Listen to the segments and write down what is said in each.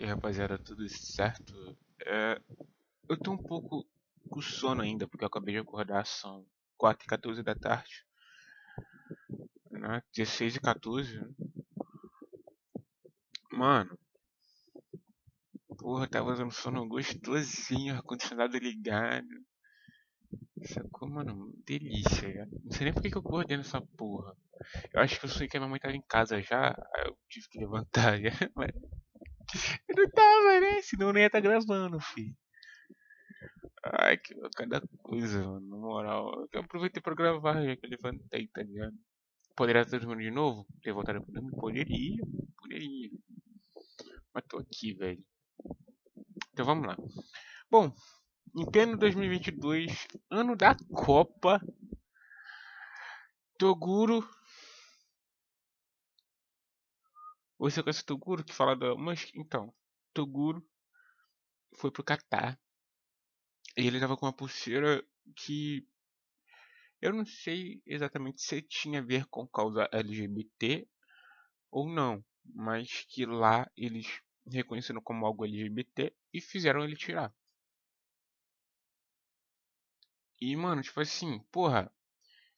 E rapaziada, tudo certo? É, eu tô um pouco com sono ainda, porque eu acabei de acordar, são 4 e 14 da tarde. Né? 16 e 14. Né? Mano, porra, tava usando sono gostosinho, ar-condicionado ligado. Sacou, mano? Delícia, já. Não sei nem por que eu acordei nessa porra. Eu acho que eu sonhei que a minha mãe tava em casa já, eu tive que levantar, já, mas não tava, né? Senão não ia estar tá gravando, filho. Ai, que cada coisa, mano. Na moral. Eu aproveitei pra gravar já que eu levantei, tá ligado? Poderia estar dormindo de novo? Ter voltado pro dormir? Poderia, poderia. Mas tô aqui, velho. Então vamos lá. Bom, pleno 2022, ano da Copa, Toguro Você conhece o Toguro que fala da. Mas então, Toguro foi pro Catar. E ele tava com uma pulseira que. Eu não sei exatamente se tinha a ver com causa LGBT ou não. Mas que lá eles reconheceram como algo LGBT e fizeram ele tirar. E, mano, tipo assim, porra,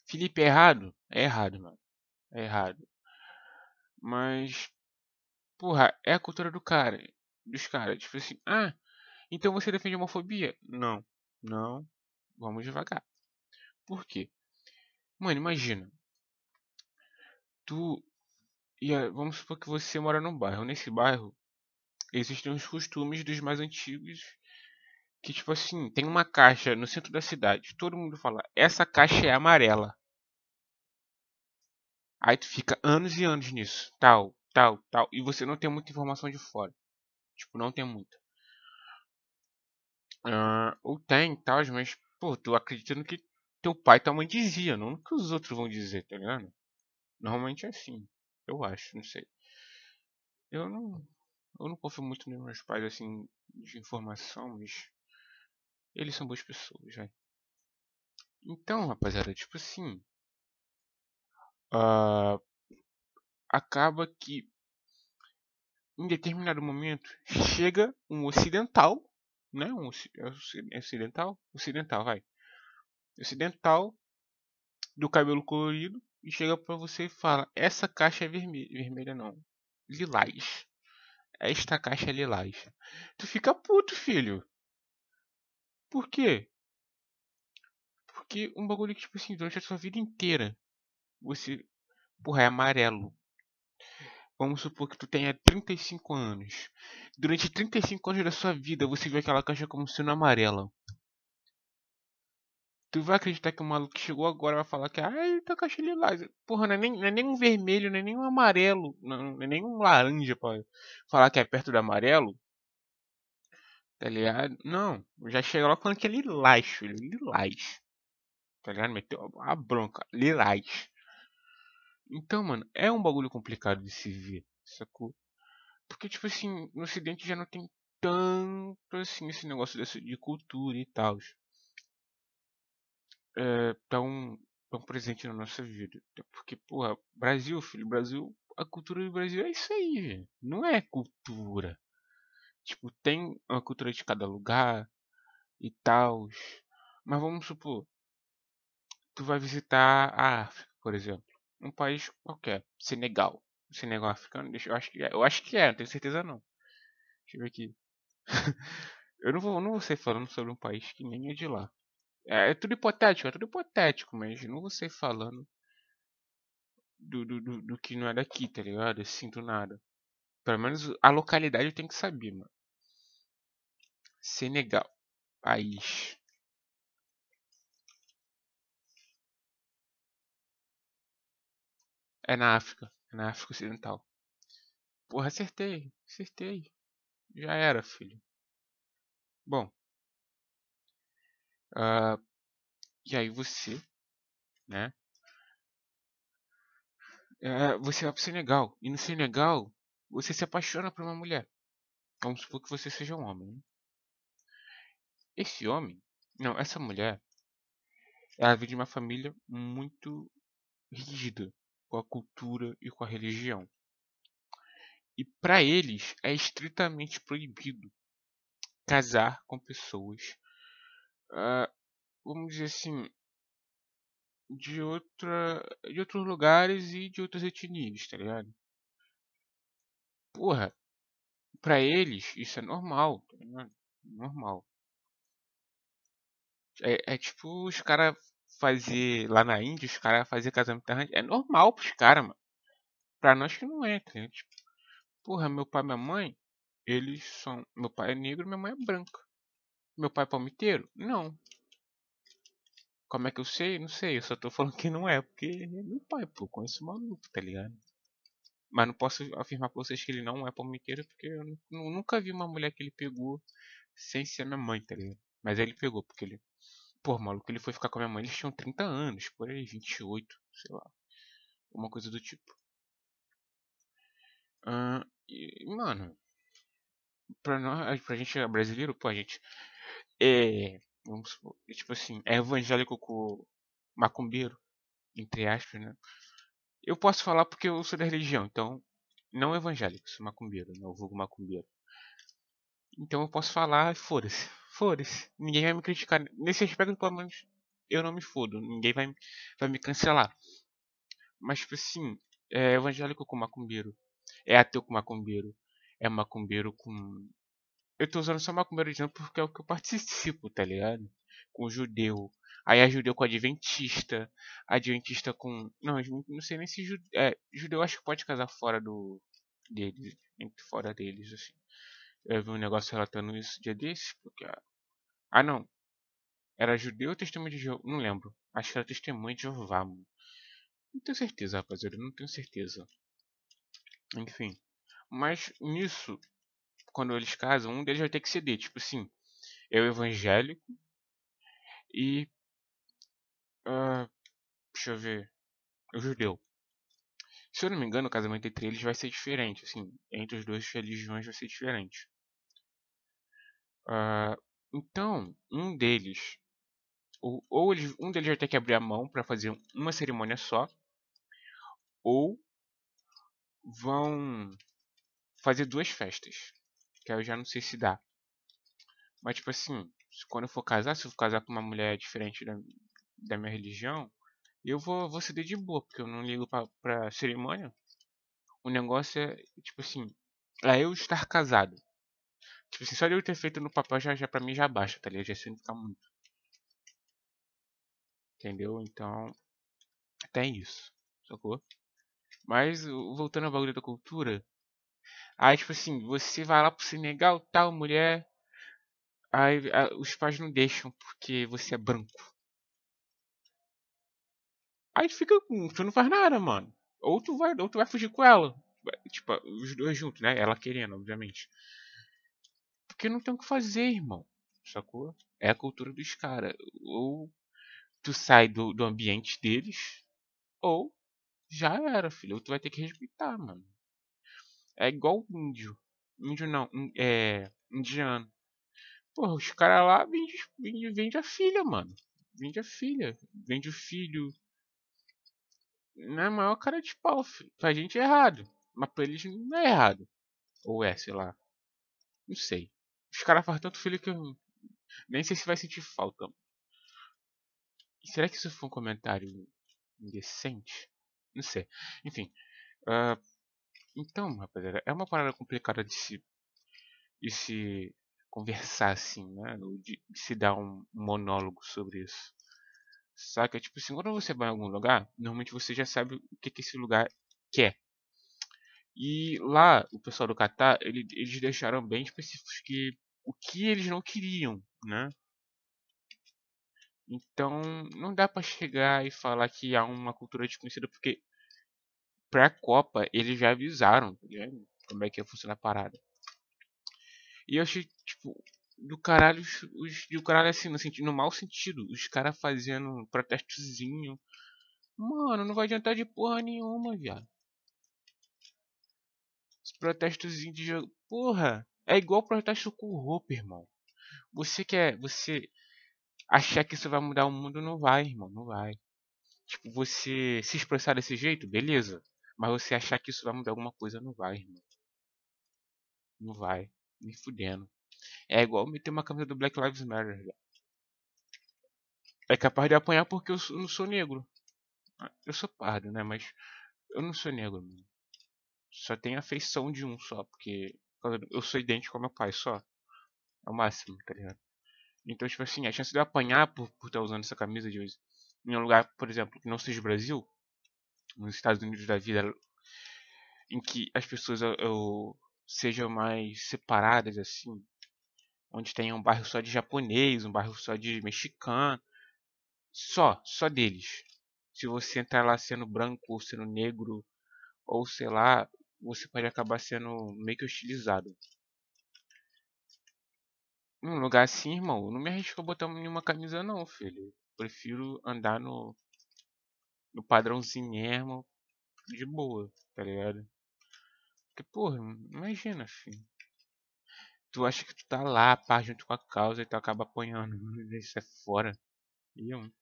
Felipe é errado? É errado, mano. É errado. Mas Porra, é a cultura do cara. Dos caras. Tipo assim, ah, então você defende a homofobia? Não. Não. Vamos devagar. Por quê? Mano, imagina. Tu. Ia, vamos supor que você mora num bairro. Nesse bairro existem os costumes dos mais antigos. Que tipo assim, tem uma caixa no centro da cidade. Todo mundo fala, essa caixa é amarela. Aí tu fica anos e anos nisso. Tal, tal, tal. E você não tem muita informação de fora. Tipo, não tem muita. Uh, ou tem, tal, mas, pô, tu acredita no que teu pai e tua mãe dizia, não no que os outros vão dizer, tá ligado? Normalmente é assim. Eu acho, não sei. Eu não. Eu não confio muito nos meus pais, assim, de informação, mas. Eles são boas pessoas, velho. Então, rapaziada, tipo assim. Uh, acaba que em determinado momento chega um ocidental, né? Um é ocidental, ocidental, vai. Ocidental do cabelo colorido e chega para você e fala: "Essa caixa é vermelha, vermelha não, lilás. Esta caixa é lilás". Tu fica puto, filho. Por quê? Porque um bagulho que tipo assim, durante a sua vida inteira você porra é amarelo. Vamos supor que tu tenha 35 anos. Durante 35 anos da sua vida, você vê aquela caixa como sendo amarela. Tu vai acreditar que o maluco que chegou agora vai falar que ai, tá caixa lilás. Porra, não é, nem, não é nem um vermelho, não é nem um amarelo, não, não é nem um laranja pra falar que é perto do amarelo. Tá ligado? Não, já chega lá falando que é lilás, filho. Lilás. Tá ligado? Meteu a bronca. Lilás. Então, mano, é um bagulho complicado de se ver, sacou? Porque, tipo assim, no ocidente já não tem tanto assim esse negócio desse, de cultura e tal. É, tão, tão presente na nossa vida. Porque, porra, Brasil, filho, Brasil, a cultura do Brasil é isso aí, velho. Não é cultura. Tipo, tem uma cultura de cada lugar e tal. Mas vamos supor, tu vai visitar a África, por exemplo um país qualquer. Senegal. Senegal africano? Deixa, eu acho que é. Eu acho que é, não tenho certeza não. Deixa eu ver aqui. eu não vou, não vou ser falando sobre um país que nem é de lá. É, é tudo hipotético, é tudo hipotético, mas não vou ser falando do, do, do, do, que não é daqui, tá ligado? Assim, do nada. Pelo menos a localidade eu tenho que saber, mano. Senegal. País. É na África. É na África Ocidental. Porra, acertei. Acertei. Já era, filho. Bom. Uh, e aí você, né? Uh, você vai pro Senegal. E no Senegal, você se apaixona por uma mulher. Vamos supor que você seja um homem. Né? Esse homem, não, essa mulher, ela vem de uma família muito rígida com a cultura e com a religião. E para eles é estritamente proibido casar com pessoas, uh, vamos dizer assim, de outra, de outros lugares e de outras etnias, tá ligado? Porra, pra eles isso é normal, tá ligado? Normal. É, é tipo os caras fazer lá na Índia, os caras fazer casamento arranjado. É normal pros caras, mano. Pra nós que não é, tá? Tipo, porra, meu pai e minha mãe, eles são. Meu pai é negro minha mãe é branca. Meu pai é palmiteiro? Não. Como é que eu sei? Não sei. Eu só tô falando que não é, porque é meu pai, pô. Conheço o maluco, tá ligado? Mas não posso afirmar pra vocês que ele não é palmiteiro, porque eu nunca vi uma mulher que ele pegou sem ser minha mãe, tá ligado? Mas ele pegou, porque ele. Pô, maluco, ele foi ficar com a minha mãe, eles tinham 30 anos, por aí, 28, sei lá. Uma coisa do tipo. Uh, e, mano, pra, nós, pra gente brasileiro, pô, a gente é, vamos supor, é tipo assim, é evangélico com macumbeiro, entre aspas, né? Eu posso falar porque eu sou da religião, então, não evangélico, sou macumbeiro, não vulgo macumbeiro. Então eu posso falar, foda-se, foda-se. Ninguém vai me criticar. Nesse aspecto, pelo menos, eu não me fodo. Ninguém vai, vai me cancelar. Mas, tipo assim, é evangélico com macumbeiro. É ateu com macumbeiro. É macumbeiro com eu tô usando só macumbeiro de porque é o que eu participo, tá ligado? Com judeu. Aí é judeu com adventista. Adventista com. Não, não sei nem se judeu. É, judeu acho que pode casar fora do. deles. Fora deles, assim. Eu vi um negócio relatando isso dia desses, porque. Ah não. Era judeu ou testemunho de Jeová? Não lembro. Acho que era testemunho de Jeová. Não tenho certeza, rapaziada. Não tenho certeza. Enfim. Mas nisso, quando eles casam, um deles vai ter que ceder. Tipo assim, eu evangélico e. Uh, deixa eu ver. O judeu. Se eu não me engano, o casamento entre eles vai ser diferente. Assim, entre os dois religiões vai ser diferente. Uh, então, um deles. Ou, ou eles, um deles vai ter que abrir a mão para fazer uma cerimônia só. Ou vão fazer duas festas. Que eu já não sei se dá. Mas, tipo assim, quando eu for casar, se eu for casar com uma mulher diferente da, da minha religião, eu vou, vou ceder de boa, porque eu não ligo pra, pra cerimônia. O negócio é, tipo assim, é eu estar casado. Tipo assim, só de eu ter feito no papel já, já pra mim já baixa, tá ligado? Já significa muito. Entendeu? Então, tem isso. Sacou? Mas, voltando ao bagulho da cultura, Aí, tipo assim, você vai lá pro Senegal, tal, mulher. Aí a, os pais não deixam porque você é branco. Aí tu fica. Tu não faz nada, mano. Ou tu vai, ou tu vai fugir com ela. Tipo, os dois juntos, né? Ela querendo, obviamente. Porque não tem o que fazer, irmão. Sacou? É a cultura dos caras. Ou tu sai do, do ambiente deles, ou já era, filho. Ou tu vai ter que respeitar, mano. É igual índio. Índio não, é. Indiano. Porra, os caras lá vendem vende, vende a filha, mano. Vende a filha. Vende o filho. Não é maior cara de pau, filho. Pra gente é errado. Mas pra eles não é errado. Ou é, sei lá. Não sei. Os caras fazem tanto filho que eu nem sei se vai sentir falta. Será que isso foi um comentário indecente? Não sei. Enfim. Uh, então, rapaziada, é uma parada complicada de se, de se conversar assim, né? De, de se dar um monólogo sobre isso. Saca? Tipo assim, quando você vai em algum lugar, normalmente você já sabe o que, que esse lugar quer. E lá, o pessoal do Catar, ele, eles deixaram bem específicos que o que eles não queriam, né? Então, não dá para chegar e falar que há uma cultura desconhecida, porque pré-Copa, eles já avisaram tá como é que ia funcionar a parada. E eu achei, tipo, do caralho, os, do caralho assim, no, sentido, no mau sentido, os caras fazendo um protestozinho. Mano, não vai adiantar de porra nenhuma, viado. De jogo. Porra, é igual protesto com roupa, irmão. Você quer. Você achar que isso vai mudar o mundo, não vai, irmão. Não vai. Tipo, você se expressar desse jeito, beleza. Mas você achar que isso vai mudar alguma coisa, não vai, irmão. Não vai. Me fudendo. É igual meter uma camisa do Black Lives Matter. É capaz de apanhar porque eu não sou negro. Eu sou pardo, né? Mas eu não sou negro, mano. Só tenho a feição de um só, porque eu sou idêntico ao meu pai só. É o máximo, tá ligado? Então, tipo assim, a chance de eu apanhar por por estar usando essa camisa de hoje em um lugar, por exemplo, que não seja o Brasil, nos Estados Unidos da vida, em que as pessoas eu, eu- sejam mais separadas, assim, onde tem um bairro só de japonês, um bairro só de mexicano, só, só deles. Se você entrar lá sendo branco ou sendo negro, ou sei lá, você pode acabar sendo meio que hostilizado. Num lugar assim, irmão, não me arrisco a botar nenhuma camisa não, filho. Prefiro andar no, no padrãozinho mesmo, de boa, tá ligado? Porque, porra, imagina, filho. Tu acha que tu tá lá, pá, junto com a causa e tu acaba apanhando. Isso é fora. E, mano,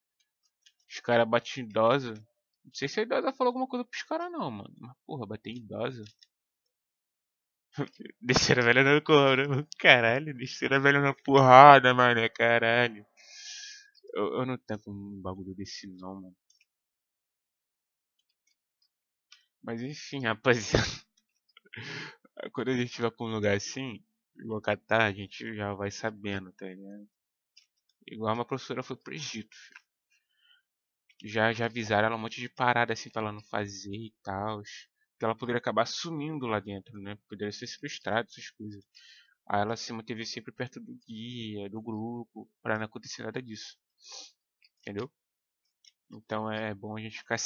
os caras batem em idosa. Não sei se a idosa falou alguma coisa pros caras não, mano. Mas, porra, bater em idosa. Descer a velha na cobra. Caralho, descer a velha na porrada, mano. Caralho. Eu, eu não tenho um bagulho desse não, mano. Mas enfim, rapaziada. Quando a gente vai pra um lugar assim, igual Catar, a gente já vai sabendo, tá ligado? Igual uma professora foi pro Egito, filho. Já, já avisaram ela um monte de parada assim pra ela não fazer e tal. Que ela poderia acabar sumindo lá dentro, né? Poderia ser sequestrada, essas coisas. Aí ela se manteve sempre perto do guia, do grupo, pra não acontecer nada disso. Entendeu? Então é bom a gente ficar.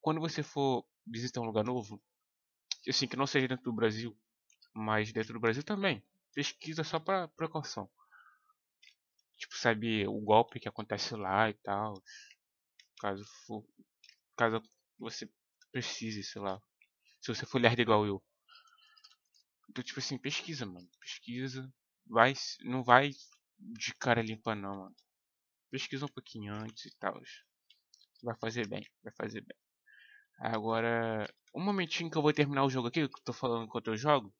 Quando você for visitar um lugar novo, assim, que não seja dentro do Brasil, mas dentro do Brasil também, pesquisa só pra precaução. Tipo, saber o golpe que acontece lá e tal. Caso for. Caso você precise, sei lá. Se você for lerdo igual eu. Então, tipo assim, pesquisa, mano. Pesquisa. Vai, não vai de cara limpa, não, mano. Pesquisa um pouquinho antes e tal. Vai fazer bem, vai fazer bem. Agora, um momentinho que eu vou terminar o jogo aqui, que eu tô falando enquanto eu jogo.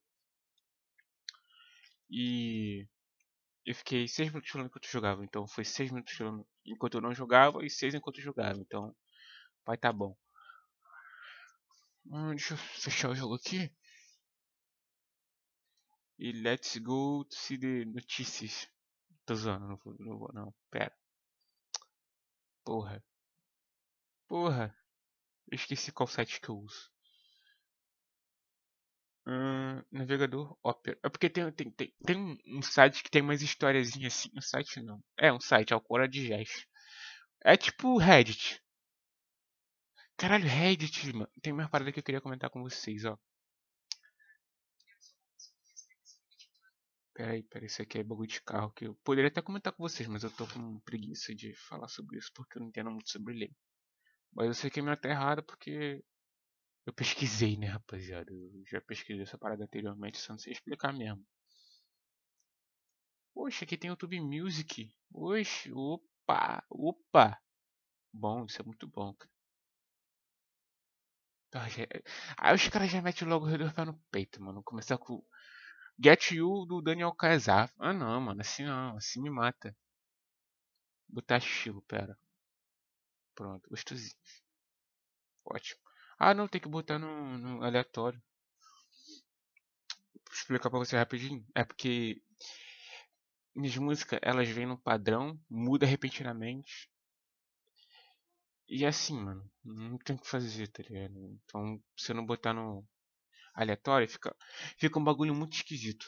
E eu fiquei 6 minutos falando enquanto eu jogava. Então foi 6 minutos falando enquanto eu não jogava e 6 enquanto eu jogava. Então vai tá bom. Hum, deixa eu fechar o jogo aqui. E let's go to see the notícias. Tô zoando, não vou, não vou, não. Pera. Porra. Porra. Eu esqueci qual site que eu uso. Navegador Opera. É porque tem, tem, tem, tem um, site que tem umas historiazinhas assim. Um site não. É um site, Alcora de Jazz. É tipo Reddit. Caralho, Reddit, mano. Tem mais parada que eu queria comentar com vocês, ó. Peraí, peraí, isso aqui é bagulho de carro que eu poderia até comentar com vocês, mas eu tô com preguiça de falar sobre isso porque eu não entendo muito sobre lei. Mas eu sei que a minha tá errada porque eu pesquisei, né, rapaziada? Eu já pesquisei essa parada anteriormente, só não sei explicar mesmo. Poxa, aqui tem YouTube Music. Oxe, opa, opa. Bom, isso é muito bom, cara. Já- Aí os caras já metem logo o dois pés no peito, mano. Começar com Get You do Daniel Casar. Ah não, mano, assim não, assim me mata. Botar estilo, pera. Pronto, gostosinho. Ótimo. Ah não, tem que botar no, no aleatório. Vou explicar pra você rapidinho. É porque minhas músicas, elas vêm no padrão, muda repentinamente. E assim, mano, não tem o que fazer, tá ligado? Então, se eu não botar no aleatório, fica, fica um bagulho muito esquisito.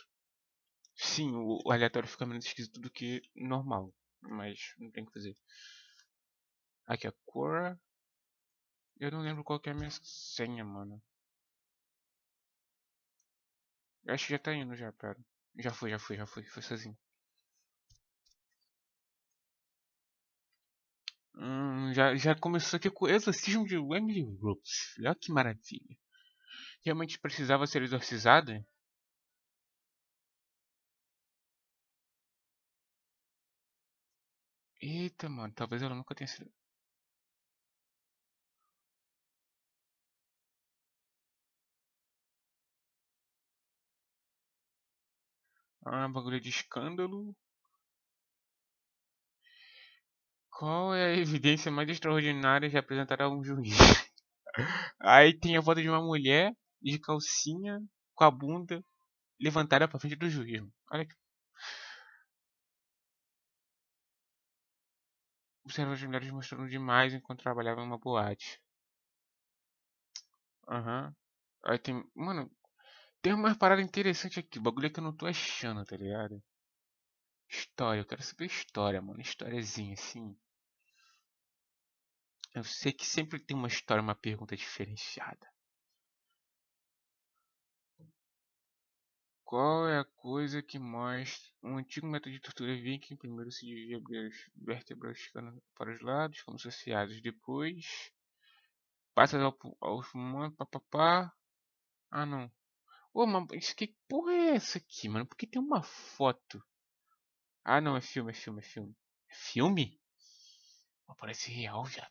Sim, o, o aleatório fica menos esquisito do que normal. Mas não tem o que fazer. Aqui, a cor. Eu não lembro qual é a minha senha, mano. Eu acho que já tá indo já, pera. Já foi, já foi, já foi. Foi sozinho. Hum, já, já começou aqui com o exorcismo de Emily Rose. Olha que maravilha. Realmente precisava ser exorcizada? Eita, mano, talvez ela nunca tenha sido. Ah, bagulho de escândalo. Qual é a evidência mais extraordinária de apresentar a um juiz? Aí tem a foto de uma mulher de calcinha com a bunda levantada pra frente do juiz. Olha que. Observa as mulheres mostrando demais enquanto trabalhavam em uma boate. Aham. Uhum. Aí tem. Mano, tem uma parada interessante aqui. O bagulho é que eu não tô achando, tá ligado? História, eu quero saber história, mano. Históriazinha assim. Eu sei que sempre tem uma história, uma pergunta diferenciada. Qual é a coisa que mostra um antigo método de tortura viking? Primeiro se dividia as vértebras para os lados, como associados. Depois passa ao, aos humanos, papapá. Ah não. Ô, mas que porra é essa aqui, mano? Porque tem uma foto. Ah não, é filme, é filme, é filme. É filme? parece real, já.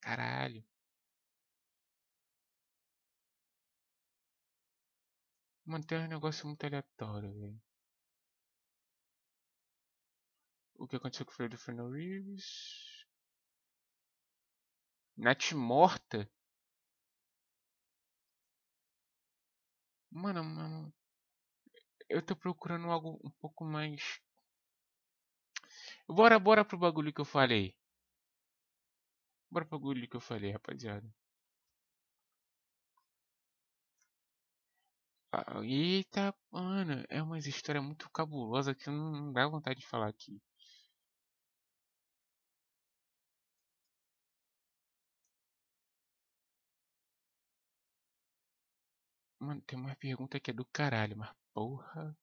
Caralho. Manter um negócio muito aleatório, velho. O que aconteceu com o filho do Fernando Reeves? Nath morta? Mano, mano, eu tô procurando algo um pouco mais. Bora, bora pro bagulho que eu falei. Bora pro bagulho que eu falei, rapaziada. Eita, mano, é uma história muito cabulosa que não dá vontade de falar aqui. Mano, tem uma pergunta que é do caralho, mas porra.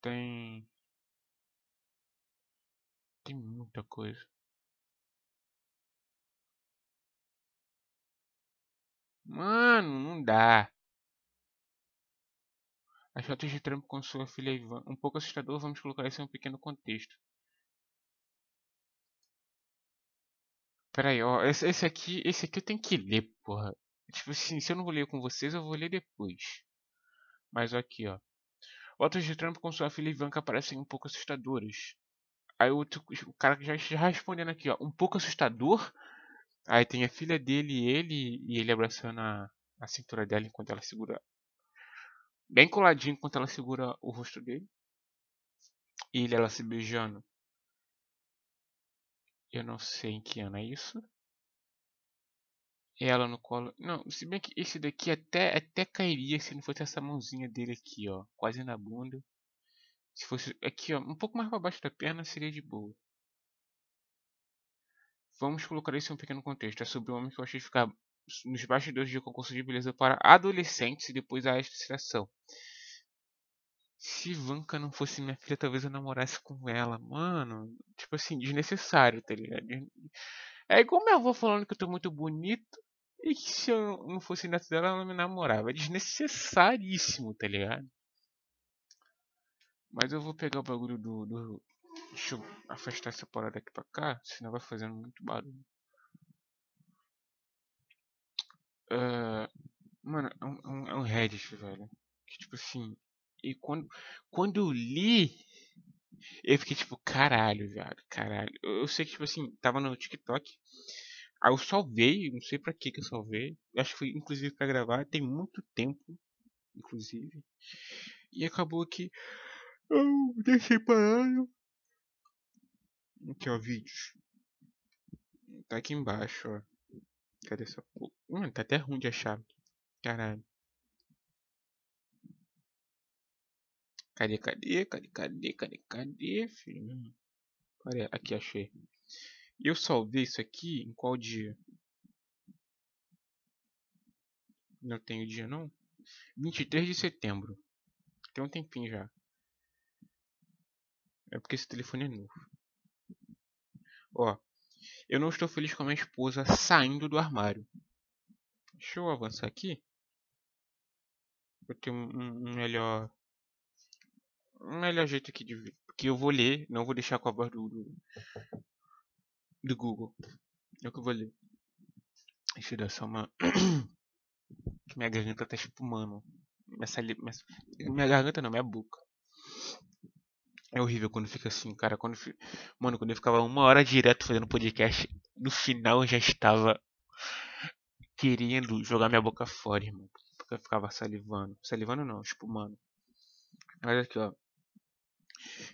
Tem. Tem muita coisa. Mano, não dá. As fotos de Trump com sua filha Ivan. Um pouco assustador, vamos colocar isso em um pequeno contexto. Pera aí, ó. Esse, esse, aqui, esse aqui eu tenho que ler, porra. Tipo assim, se eu não vou ler com vocês, eu vou ler depois. Mas aqui, ó. Fotos de Trump com sua filha Ivanka parecem um pouco assustadoras. Aí o, o cara já, já respondendo aqui, ó. Um pouco assustador? Aí tem a filha dele e ele, e ele abraçando a, a cintura dela enquanto ela segura. Bem coladinho enquanto ela segura o rosto dele. E ele ela se beijando. Eu não sei em que ano é isso. Ela no colo. Não, se bem que esse daqui até, até cairia se não fosse essa mãozinha dele aqui, ó. Quase na bunda. Se fosse aqui, ó, um pouco mais para baixo da perna, seria de boa. Vamos colocar isso em um pequeno contexto. É sobre o homem que eu achei ficar nos bastidores de concurso de beleza para adolescentes e depois a extração. Se Ivanka não fosse minha filha, talvez eu namorasse com ela. Mano, tipo assim, desnecessário, tá ligado? É igual minha avó falando que eu tô muito bonito e que se eu não fosse neto dela, ela não me namorava. É desnecessaríssimo, tá ligado? Mas eu vou pegar o bagulho do, do, Deixa eu afastar essa parada aqui pra cá, senão vai fazendo muito barulho. Uh, mano, é um, é um Reddit, velho. Que tipo assim. E quando, quando eu li, eu fiquei tipo, caralho, velho, caralho. Eu, eu, sei que, tipo assim, tava no TikTok. Aí eu salvei, não sei pra que que eu salvei. Acho que foi inclusive pra gravar, tem muito tempo, inclusive. E acabou que eu deixei parado. Aqui, ó, vídeos. Tá aqui embaixo, ó. Cadê essa porra? Mano, tá até ruim de achar. Caralho. Cadê, cadê, cadê, cadê, cadê, cadê, filho? Olha, aqui achei. Eu salvei isso aqui em qual dia? Não tenho dia não? 23 de setembro. Tem um tempinho já. É porque esse telefone é novo. Ó, eu não estou feliz com a minha esposa saindo do armário. Deixa eu avançar aqui. Vou ter um melhor um melhor jeito aqui de. Porque eu vou ler, não vou deixar com a voz do, do, do Google. É o que eu vou ler. Deixa eu dar só uma. que minha garganta tá espumando. Minha, minha... minha garganta não, minha boca. É horrível quando fica assim, cara. Quando Mano, quando eu ficava uma hora direto fazendo podcast, no final eu já estava querendo jogar minha boca fora, irmão. Porque eu ficava salivando. Salivando não, espumando. Olha aqui, ó.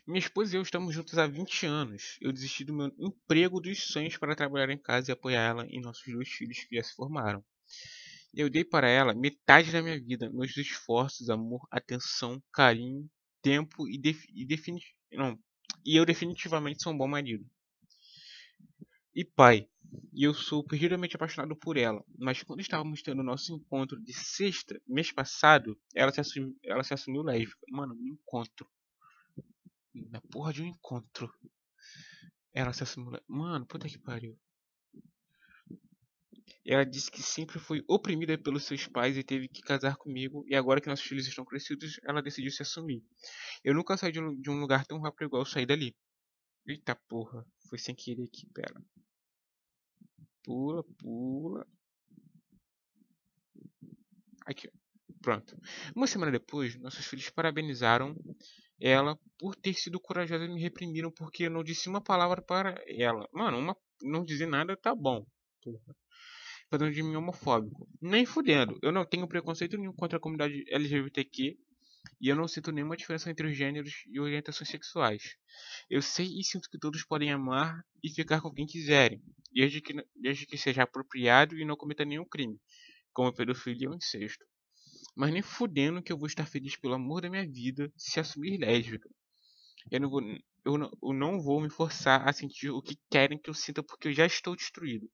Minha esposa e eu estamos juntos há 20 anos. Eu desisti do meu emprego dos sonhos para trabalhar em casa e apoiar ela e nossos dois filhos que já se formaram. Eu dei para ela metade da minha vida, meus esforços, amor, atenção, carinho, tempo e, e definitivamente. Não. E eu definitivamente sou um bom marido. E pai. E eu sou perdidamente apaixonado por ela. Mas quando estávamos tendo nosso encontro de sexta, mês passado, ela se, assumiu, ela se assumiu lésbica. Mano, um encontro. Na porra de um encontro. Ela se assumiu. Mano, puta que pariu. Ela disse que sempre foi oprimida pelos seus pais e teve que casar comigo. E agora que nossos filhos estão crescidos, ela decidiu se assumir. Eu nunca saí de um, lugar tão rápido igual saí dali. Eita porra, foi sem querer aqui, pera. Pula, pula. Aqui, pronto. Uma semana depois, nossos filhos parabenizaram ela por ter sido corajosa me reprimiram porque eu não disse uma palavra para ela. Mano, uma, não dizer nada tá bom. Porra fazendo de mim homofóbico. Nem fudendo. Eu não tenho preconceito nenhum contra a comunidade LGBTQ e eu não sinto nenhuma diferença entre os gêneros e orientações sexuais. Eu sei e sinto que todos podem amar e ficar com quem quiserem, desde que, desde que seja apropriado e não cometa nenhum crime, como pedofilia ou incesto. Mas nem fudendo que eu vou estar feliz pelo amor da minha vida se assumir lésbica. Eu não vou, eu não, eu não vou me forçar a sentir o que querem que eu sinta porque eu já estou destruído.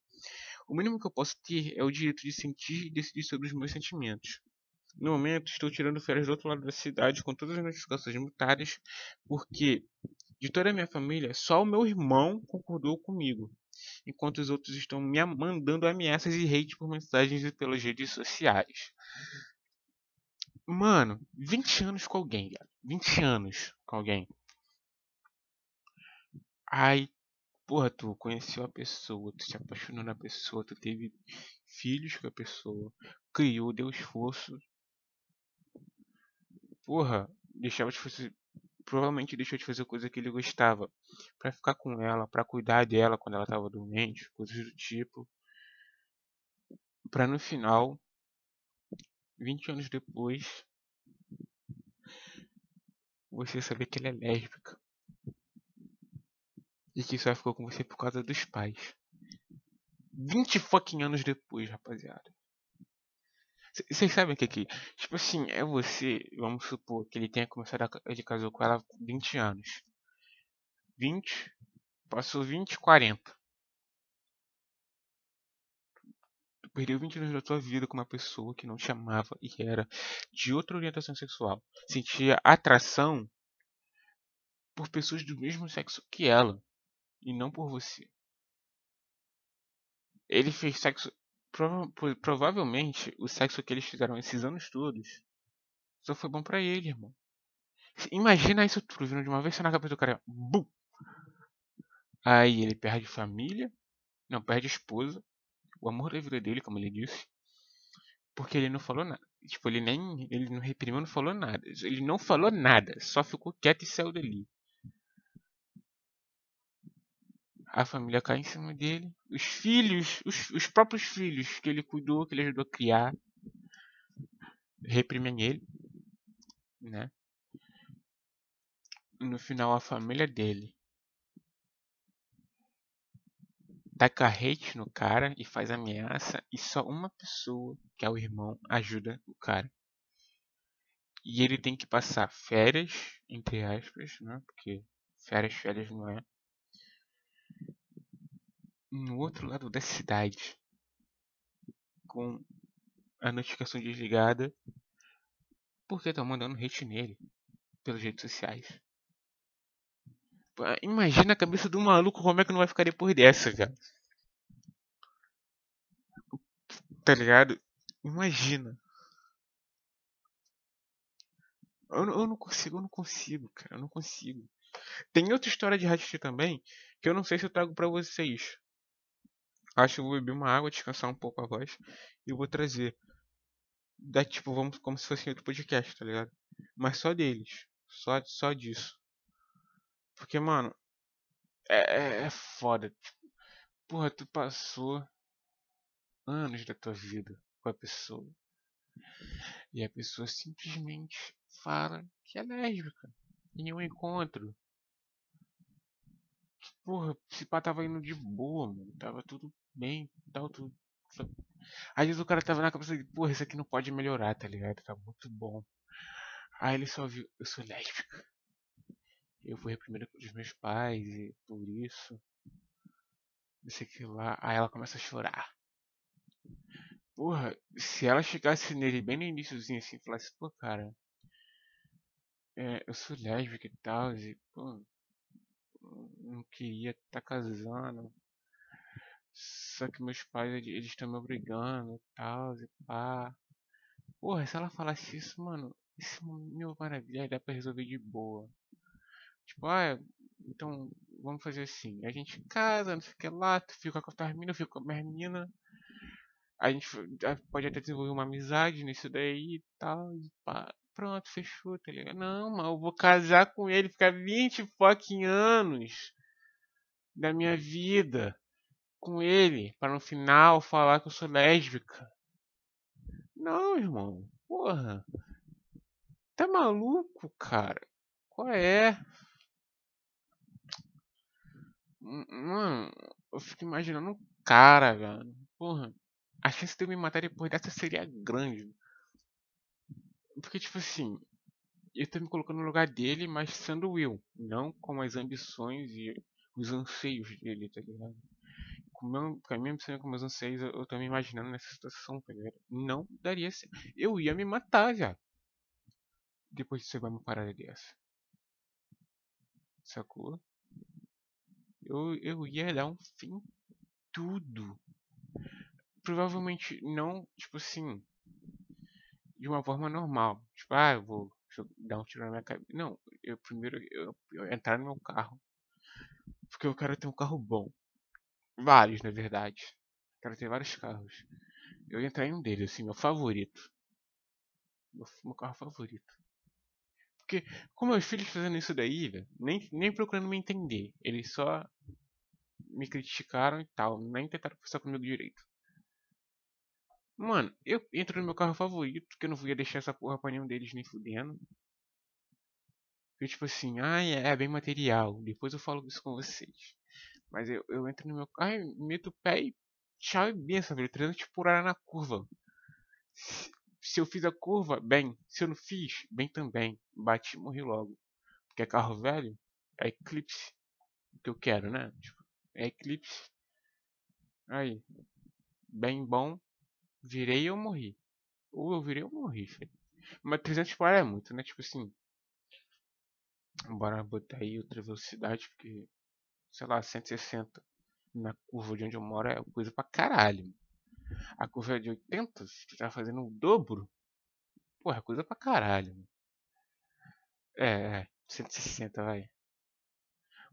O mínimo que eu posso ter é o direito de sentir e decidir sobre os meus sentimentos. No momento, estou tirando férias do outro lado da cidade com todas as notificações mutadas, porque de toda a minha família, só o meu irmão concordou comigo, enquanto os outros estão me mandando ameaças e hate por mensagens e pelas redes sociais. Mano, 20 anos com alguém, 20 anos com alguém. Ai, Porra, tu conheceu a pessoa, tu se apaixonou na pessoa, tu teve filhos com a pessoa, criou, deu esforço. Porra, deixava de fazer. Provavelmente deixou de fazer coisa que ele gostava. para ficar com ela, para cuidar dela quando ela tava doente, coisas do tipo. Pra no final, 20 anos depois, você saber que ela é lésbica. E que só ficou com você por causa dos pais. 20 fucking anos depois, rapaziada. Vocês sabem o que é que. Tipo assim, é você. Vamos supor que ele tenha começado a. Ele casou com ela com 20 anos. 20. Passou 20, 40. Perdeu 20 anos da tua vida com uma pessoa que não te amava e que era de outra orientação sexual. Sentia atração por pessoas do mesmo sexo que ela e não por você. Ele fez sexo. Prova provavelmente o sexo que eles fizeram esses anos todos só foi bom para ele, irmão. Imagina isso tudo vindo de uma vez na cabeça do cara. Bum! Aí ele perde família, não, perde esposa, o amor da vida dele, como ele disse. Porque ele não falou nada. Tipo, ele nem. Ele não reprimiu, não falou nada. Ele não falou nada, só ficou quieto e saiu dali. a família cai em cima dele. Os filhos, os, os próprios filhos que ele cuidou, que ele ajudou a criar, reprimem ele, né? No final, a família dele dá carrete no cara e faz ameaça e só uma pessoa, que é o irmão, ajuda o cara. E ele tem que passar férias, entre aspas, né? Porque férias, férias não é no outro lado da cidade, com a notificação desligada, porque estão mandando hate nele pelas redes sociais. Imagina a cabeça do maluco como é que não vai ficar depois dessa, cara. Tá ligado? Imagina. Eu, eu, não consigo, eu não consigo, cara. Eu não consigo. Tem outra história de Hatch também que eu não sei se eu trago pra vocês. Acho que eu vou beber uma água, descansar um pouco a voz. E vou trazer. Da, tipo, vamos como se fosse outro podcast, tá ligado? Mas só deles. Só, só disso. Porque, mano. É, é, é foda. Porra, tu passou anos da tua vida com a pessoa. E a pessoa simplesmente fala que é lésbica. Em um encontro. Porra, esse pá tava indo de boa, mano. Tava tudo bem, tava tudo. Às vezes o cara tava na cabeça de, porra, isso aqui não pode melhorar, tá ligado? Tá muito bom. Aí ele só viu, eu sou lésbica. Eu fui reprimida pelos meus pais e por isso. Não sei que lá. Aí ela começa a chorar. Porra, se ela chegasse nele bem no iníciozinho assim, falasse, pô, cara, é, eu sou lésbica e tal, e, pô, não queria estar tá casando. Só que meus pais, eles estão me obrigando e tal, e pá. Porra, se ela falasse isso, mano, isso meu maravilha, dá pra resolver de boa. Tipo, ah, então vamos fazer assim. A gente casa, não sei o que lá, tu fica com a tua mina, eu fico com a minha menina. A gente pode até desenvolver uma amizade nisso daí e tal. E pá. Pronto, fechou, tá ligado? Não, mas eu vou casar com ele, ficar 20 fucking anos da minha vida com ele, para no final falar que eu sou lésbica. Não, irmão. Porra. Tá maluco, cara? Qual é? Mano, eu fico imaginando um cara, velho. Porra. A chance de eu me matar depois dessa seria grande. Porque, tipo assim, eu tô me colocando no lugar dele, mas sendo Will, não com as ambições e os anseios dele, tá ligado? Com, meu, com a minha ambição e com meus anseios, eu, eu tô me imaginando nessa situação, tá ligado? Não daria certo. Eu ia me matar já. Depois de você vai uma parada dessa. Sacou? Eu, eu ia dar um fim tudo. Provavelmente não, tipo assim, de uma forma normal. Tipo, ah, eu vou dar um tiro na minha cabeça. Não, eu primeiro eu, eu entrar no meu carro. Porque eu quero ter um carro bom. Vários, na verdade. Quero ter vários carros. Eu ia entrar em um deles, assim, meu favorito. Meu, meu carro favorito. Porque, como meus filhos fazendo isso daí, velho, nem, nem procurando me entender. Eles só me criticaram e tal. Nem tentaram conversar comigo direito. Mano, eu entro no meu carro favorito, porque eu não ia deixar essa porra pra nenhum deles nem fudendo. Eu tipo assim, ah, é, é bem material. Depois eu falo isso com vocês. Mas eu, eu entro no meu carro, meto o pé e tchau e benção, velho. 300 por hora na curva. Se, eu fiz a curva, bem. Se eu não fiz, bem também. Bati e morri logo. Porque é carro velho, é Eclipse. O que eu quero, né? Tipo, é Eclipse. Aí. Bem bom, virei ou morri. Ou eu virei ou morri, filho. Mas 300 por hora é muito, né? Tipo assim. Bora botar aí outra velocidade, porque. Sei lá, 160 na curva de onde eu moro é coisa pra caralho. A curva é de 80, se tu tá fazendo o dobro. Porra, é coisa pra caralho. É, é, 160 vai.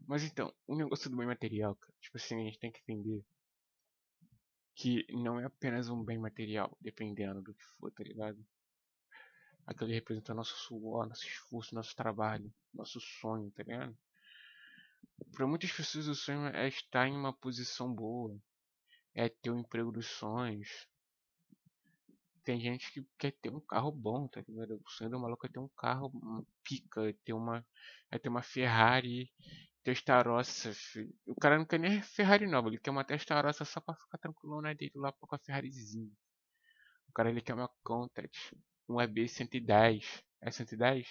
Mas então, o negócio do bem material, cara, tipo assim, a gente tem que entender que não é apenas um bem material, dependendo do que for, tá ligado? Aquilo representa nosso suor, nosso esforço, nosso trabalho, nosso sonho, tá ligado? Para muitas pessoas o sonho é estar em uma posição boa, é ter o um emprego dos sonhos. Tem gente que quer ter um carro bom, tá ligado? O sonho do maluco é ter um carro pica, é ter uma, é ter uma Ferrari testarossa. O cara não quer nem Ferrari nova, ele quer uma testarossa só pra ficar tranquilo na dele lá com a Ferrarizinha. O cara ele quer uma Contact, um EB110. É 110?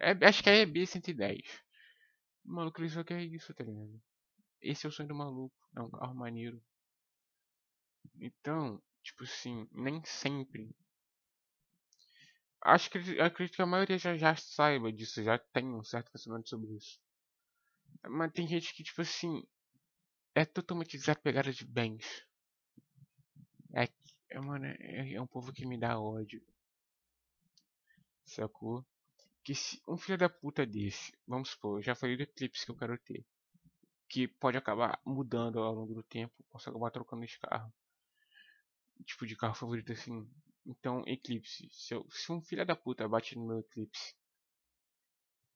É, acho que é EB110. O maluco ele só quer isso, tá ligado? Esse é o sonho do maluco, é um carro maneiro. Então, tipo assim, nem sempre. Acho que acredito que a maioria já, já saiba disso, já tem um certo pensamento sobre isso. Mas tem gente que, tipo assim, é totalmente desapegada de bens. É, é, mano, é, é um povo que me dá ódio. Sacou? Que se um filho da puta desse, vamos supor, eu já falei do eclipse que eu quero ter. Que pode acabar mudando ao longo do tempo. Posso acabar trocando de carro. Tipo de carro favorito assim. Então, Eclipse. Se, eu, se um filho da puta bate no meu Eclipse,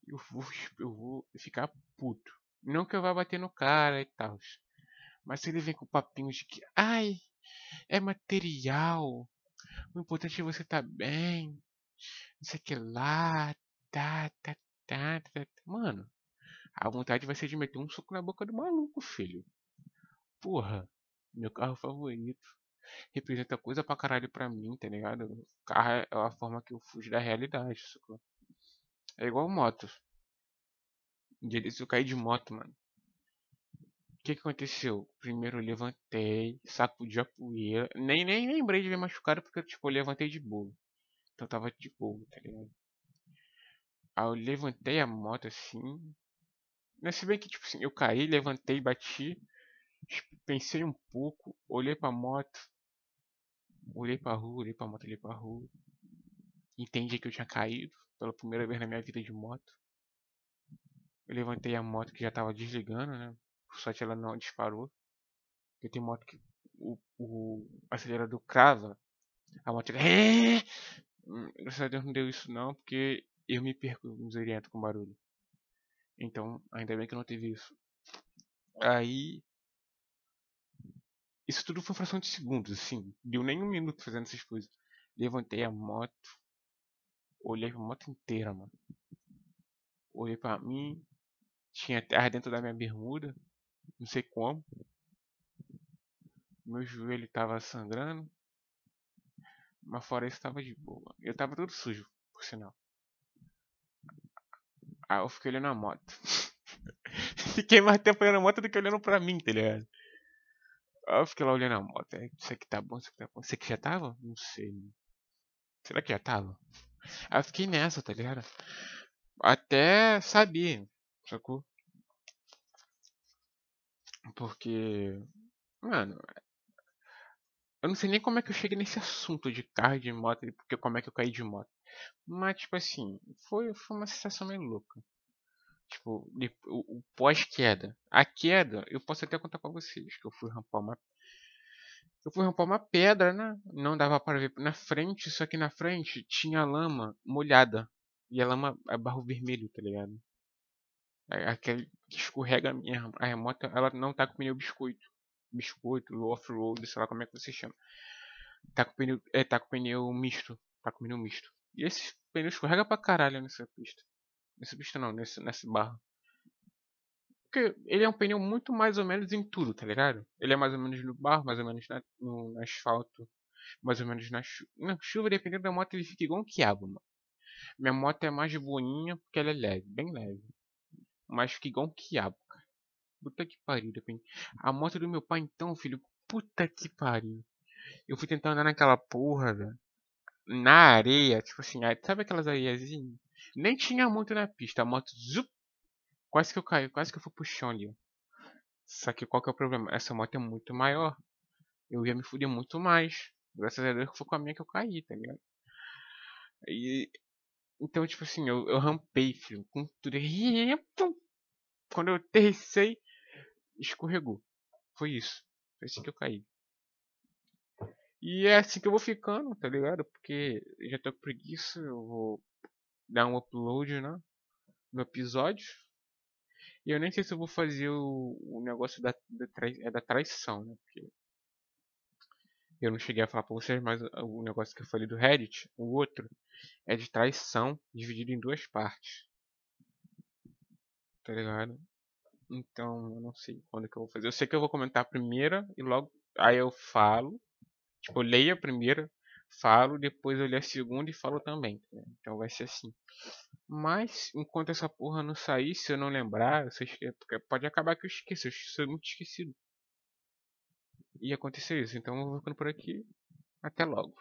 eu vou, eu vou ficar puto. Não que eu vá bater no cara e tal. Mas se ele vem com papinhos de que, ai, é material. O importante é você tá bem. Não sei o que lá. Tá, tá, tá, tá, tá. Mano, a vontade vai ser de meter um soco na boca do maluco, filho. Porra, meu carro favorito. Representa coisa pra caralho pra mim, tá ligado? O carro é a forma que eu fujo da realidade, sacou? É igual moto. Um dia desse eu caí de moto, mano. O que, que aconteceu? Primeiro eu levantei, sacudi a poeira. Nem, nem lembrei de ver machucado porque tipo, eu levantei de boa. Então tava de boa, tá ligado? Aí eu levantei a moto assim, mas se bem que, tipo assim, eu caí, levantei, bati, pensei um pouco, olhei pra moto, olhei pra rua, olhei pra moto, olhei pra rua. Entendi que eu tinha caído pela primeira vez na minha vida de moto. Eu levantei a moto que já tava desligando, né? Por sorte ela não disparou. Porque tem moto que o, o acelerador crava. A moto. Hum, graças a Deus não deu isso não, porque eu me perco nos orientos com barulho. Então, ainda bem que não teve isso. Aí. Isso tudo foi fração de segundos, assim. Deu nem um minuto fazendo essas coisas. Levantei a moto. Olhei pra moto inteira, mano. Olhei pra mim. Tinha terra dentro da minha bermuda. Não sei como. Meu joelho tava sangrando. Mas fora isso tava de boa. Eu tava todo sujo, por sinal. Aí eu fiquei olhando a moto. fiquei mais tempo olhando a moto do que olhando pra mim, tá ligado? Aí eu fiquei lá olhando a moto. Isso aqui tá bom, isso aqui tá bom. Isso aqui já tava? Não sei. Será que já tava? Aí eu fiquei nessa, tá ligado? Até saber, sacou? Porque, mano, eu não sei nem como é que eu cheguei nesse assunto de carro de moto, porque como é que eu caí de moto. Mas, tipo assim, foi, foi uma sensação meio louca. Tipo, o, o pós-queda. A queda, eu posso até contar pra vocês que eu fui rampar uma. Eu fui rampar uma pedra, né? Não dava para ver na frente, só que na frente tinha lama molhada. E a lama é barro vermelho, tá ligado? É aquele que escorrega minha a remota, ela não tá com pneu biscoito. Biscoito, off-road, sei lá como é que você chama. Tá com pneu, é, tá com pneu misto. Tá com pneu misto. E esse pneu escorrega pra caralho nessa pista. Nessa pista não, nesse, nessa barra. Porque ele é um pneu muito mais ou menos em tudo, tá ligado? Ele é mais ou menos no barro, mais ou menos na, no, no asfalto, mais ou menos na chuva. Na chuva, dependendo da moto, ele fica igual um quiabo, mano. Minha moto é mais boinha porque ela é leve, bem leve. Mas fica igual um quiabo, cara. Puta que pariu, depende. A moto do meu pai, então, filho, puta que pariu. Eu fui tentar andar naquela porra, velho na areia, tipo assim, sabe aquelas areiazinhas? Nem tinha muito na pista, a moto zup, quase que eu caí, quase que eu fui pro chão ali. Só que qual que é o problema? Essa moto é muito maior. Eu ia me fuder muito mais. Graças a Deus que foi com a minha que eu caí, tá ligado? E, então, tipo assim, eu, eu rampei, filho, com tudo. Quando eu aterrissei, escorregou. Foi isso. Foi assim que eu caí. E é assim que eu vou ficando, tá ligado? Porque já tô com preguiça, eu vou dar um upload, né? No episódio. E eu nem sei se eu vou fazer o, o negócio da, da, trai, é da traição, né? Porque eu não cheguei a falar pra vocês, mas o negócio que eu falei do Reddit, o outro, é de traição dividido em duas partes. Tá ligado? Então, eu não sei quando que eu vou fazer. Eu sei que eu vou comentar a primeira e logo aí eu falo Tipo, eu leio a primeira, falo, depois eu leio a segunda e falo também. Né? Então vai ser assim. Mas, enquanto essa porra não sair, se eu não lembrar, pode acabar que eu esqueça. Eu sou muito esquecido. E aconteceu isso. Então eu vou ficando por aqui. Até logo.